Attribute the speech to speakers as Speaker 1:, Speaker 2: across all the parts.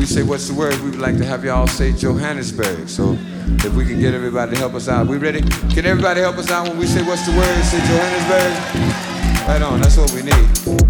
Speaker 1: we say, what's the word? We would like to have y'all say Johannesburg. So if we can get everybody to help us out. We ready? Can everybody help us out when we say, what's the word? Say Johannesburg. Right on, that's what we need.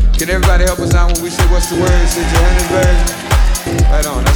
Speaker 1: Can everybody help us out when we say what's the word? Say Johannesburg. Right on.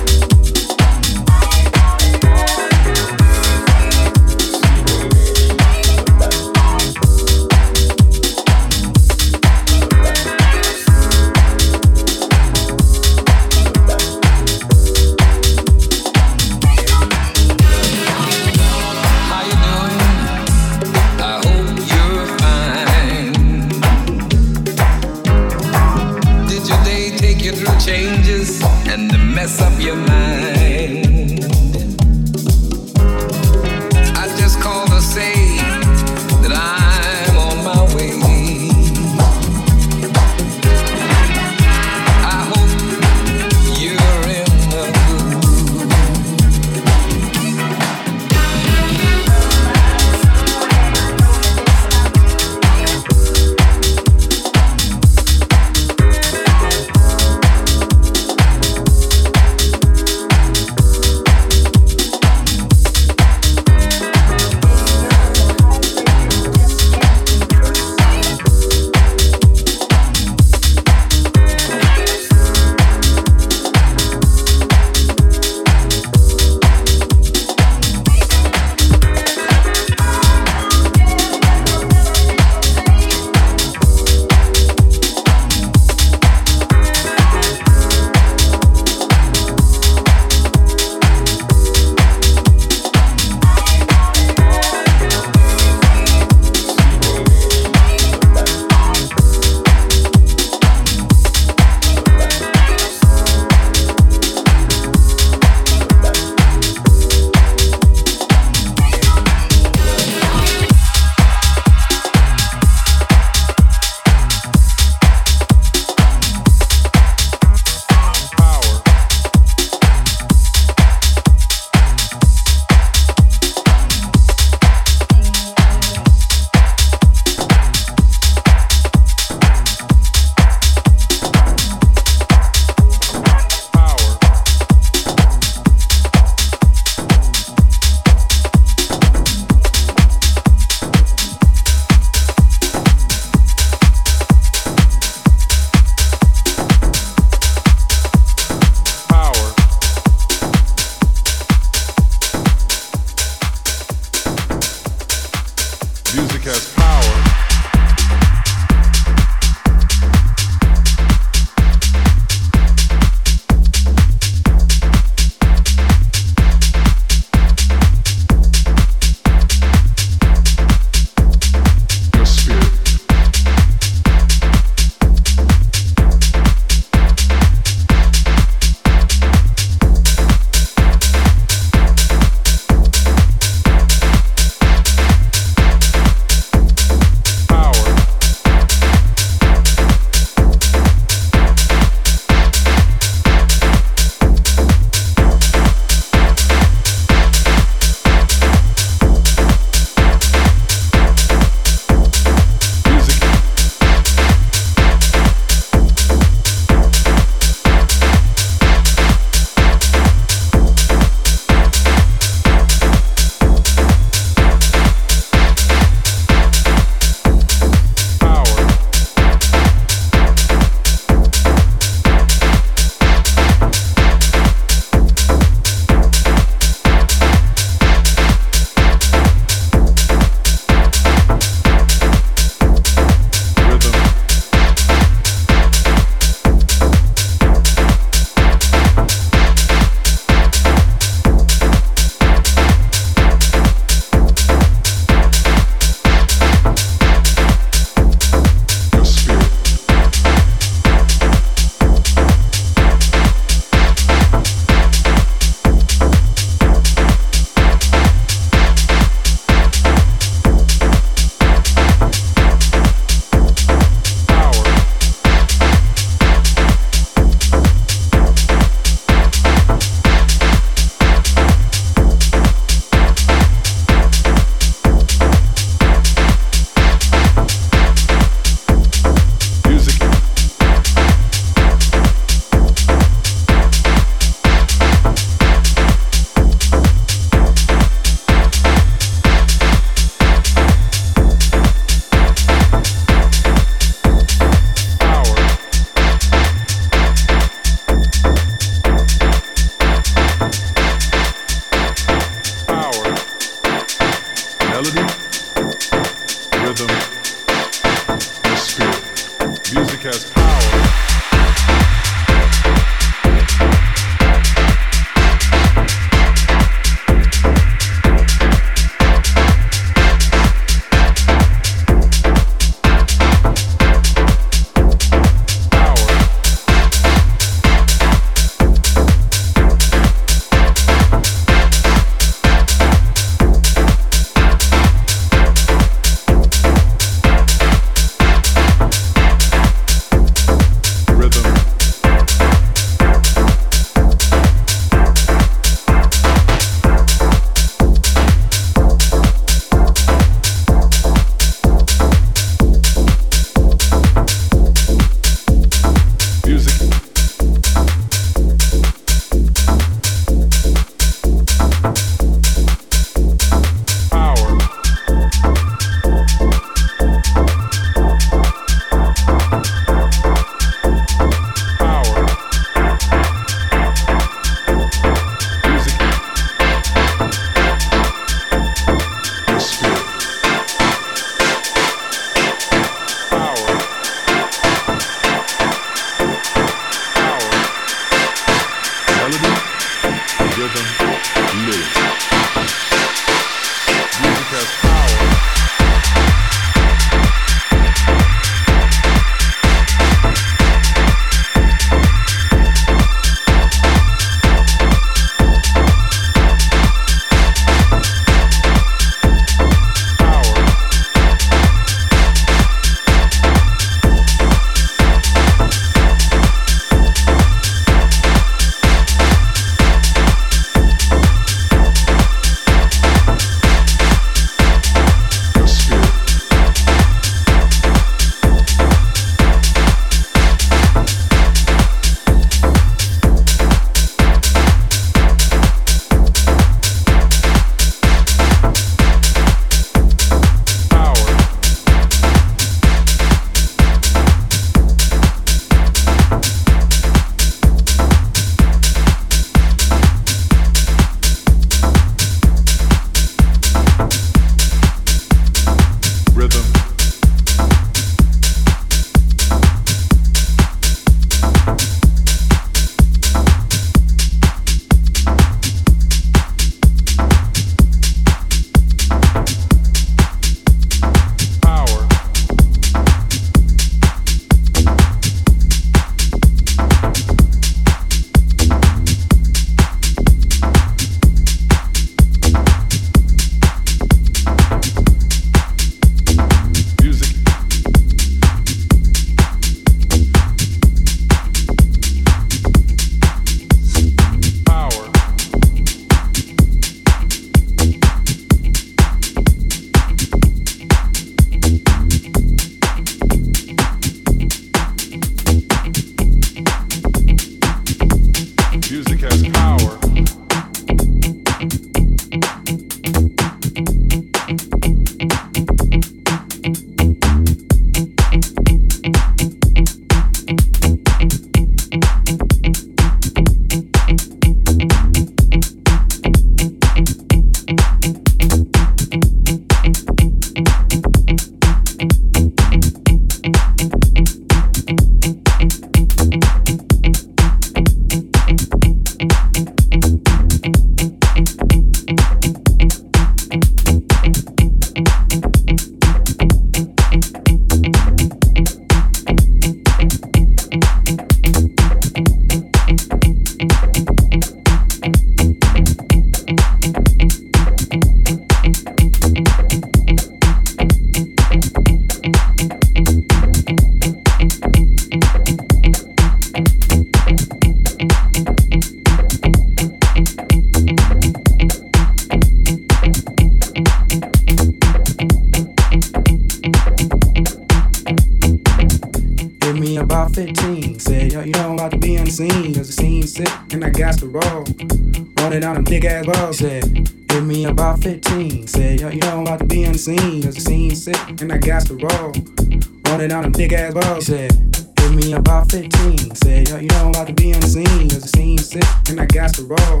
Speaker 2: big ass bug said, Give me about 15. Said, Yo, you know I'm about to be on the scene, cause the scene's sick, and I got the roll.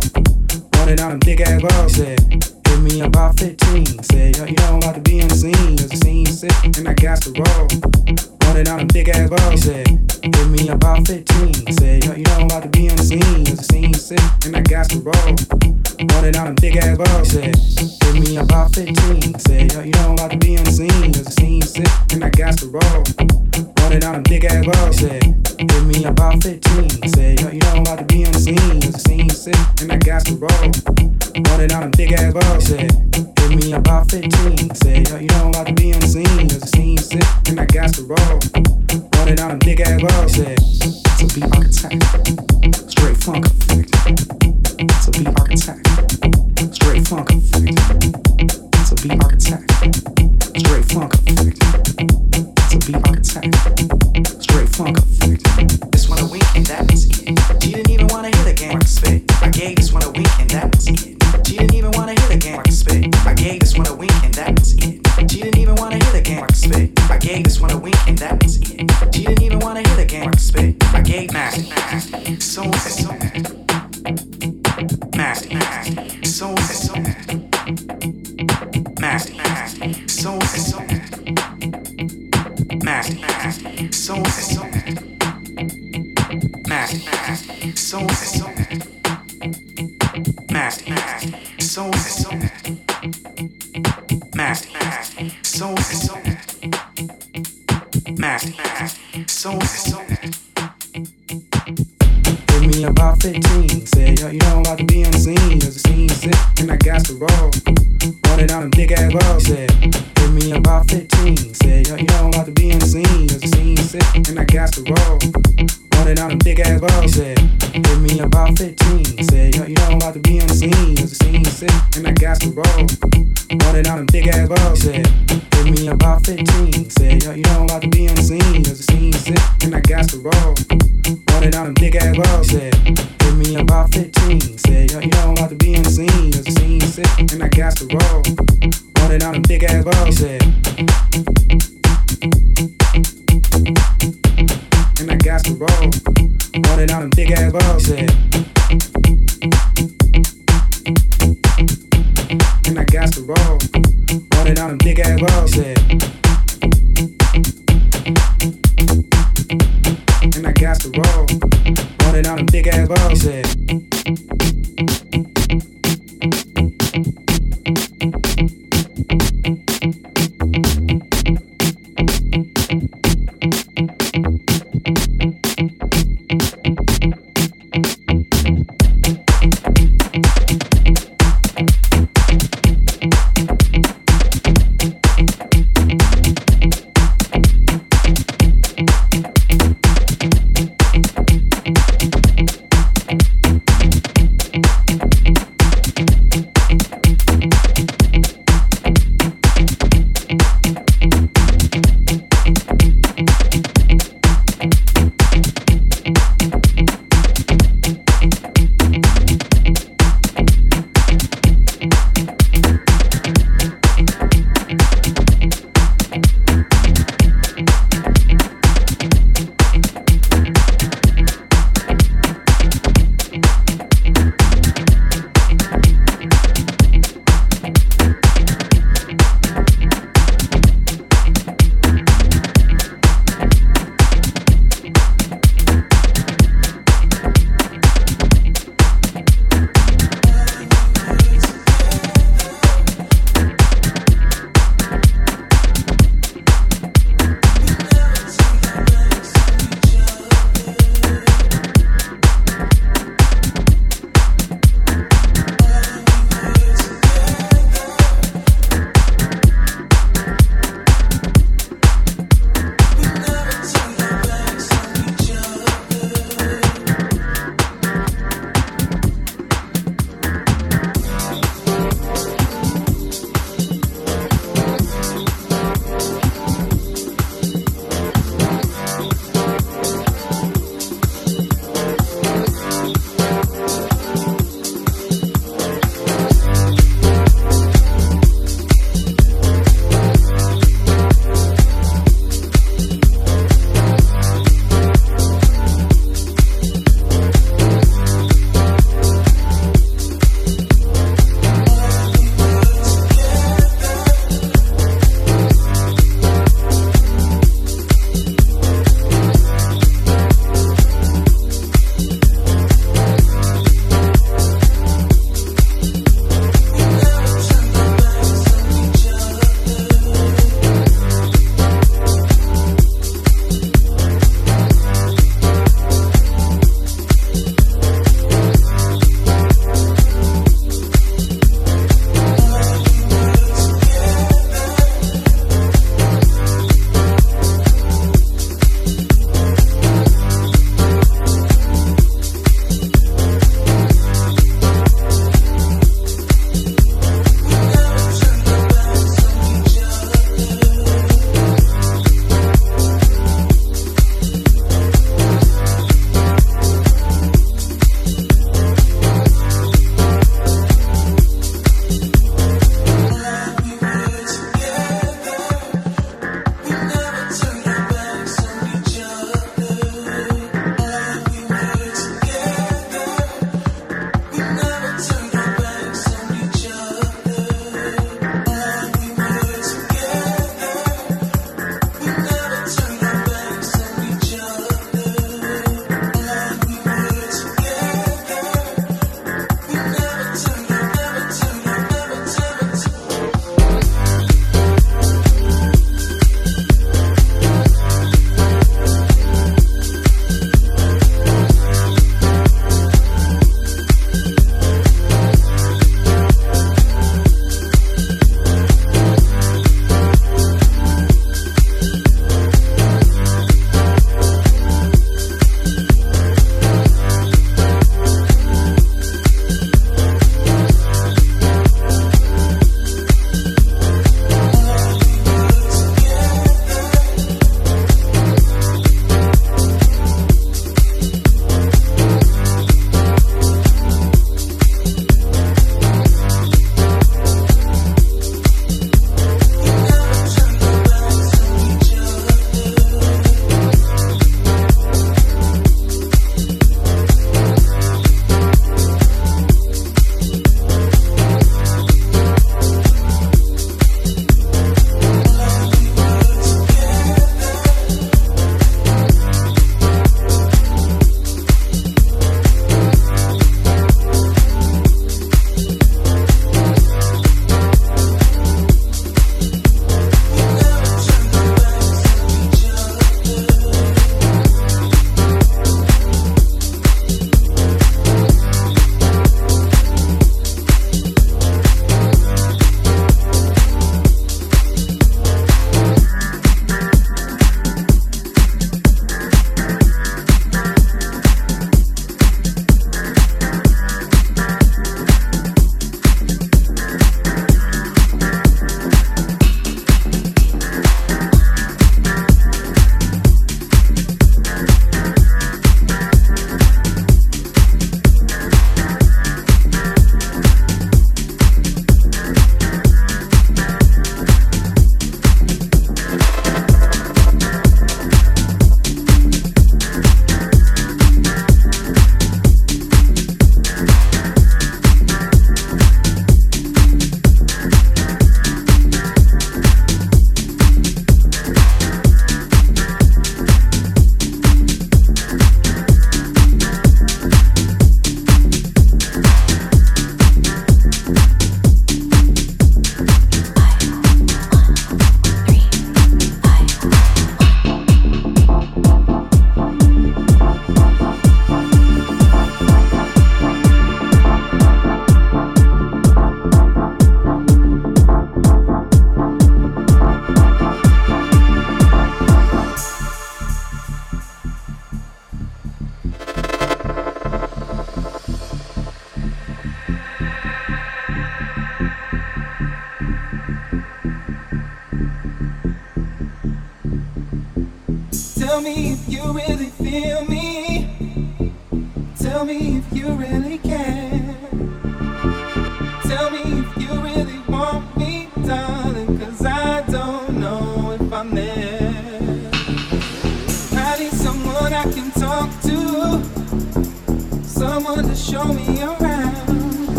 Speaker 2: Running out them big ass bugs said, Give me about 15. Said, Yo, you know I'm about to be on the scene, cause the scene's sick, and I got the roll. Running out of big ass bro. He said, Give me about 15. Said, Yo, you know I'm about to be on the scene. The scene sick, and I got some bro. Running out of big ass bro. He said, Give me about 15. Said, Yo, you know I'm about to be on the scene. The scene sick, and I got some bro. Running out of big ass bro. He said, Give me about 15. Said, Yo, you know I'm about to be on the scene. The scene sick, and I got some bro. Running out of big ass bro. He said, Give me about 15. I said, Yo, you know I'm about to be on the scene. Cause The scene sick, and I got some bro world. Run it big ass world. It's
Speaker 3: a beat architect. Straight funk effect. It's a beat architect. Straight funk effect. It's a beat architect. Straight funk effect. It's a beat architect. Straight funk effect. This one a week and that was it. She didn't even wanna hear the I gave this one a week and that was it. She didn't even wanna hear the I gave this one a week and that was it. She didn't even wanna hear the game I spit. I gave this one a wink and that was it. She didn't even wanna hear the game I spit. I gave nasty, nasty, so so nasty, nasty, so so nasty, nasty, so so nasty, nasty, so so nasty, nasty, so so nasty, nasty, so so nasty nasty, so so nasty, so so.
Speaker 2: Give me about 15. Said, yo, you know I'm about to be on the scene, cause the scene's sick, and I got to roll. Run it on them big ass roads. Said, give me about 15. Said, yo, you know I'm about to be on the scene, cause the scene's sick, and I got to roll. Started out a big ass bro, said, give me about 15. Said, yo, you know I'm about to be on the scene, the scene sick, and I got some bro. Started out a big ass bro, said, give me about 15. Said, yo, you know I'm about to be on the scene, the scene sick, and I got some bro. Started out a big ass bro, said, give me about 15. Said, yo, you know I'm about to be on the scene, the scene sick, and I got some bro. Started out a big ass bro, said, and I got some roll. Bought it on them big ass balls. Said. And I got some roll. Bought it on them big ass balls. Said. And I got some roll. Bought it on them big ass balls. Said.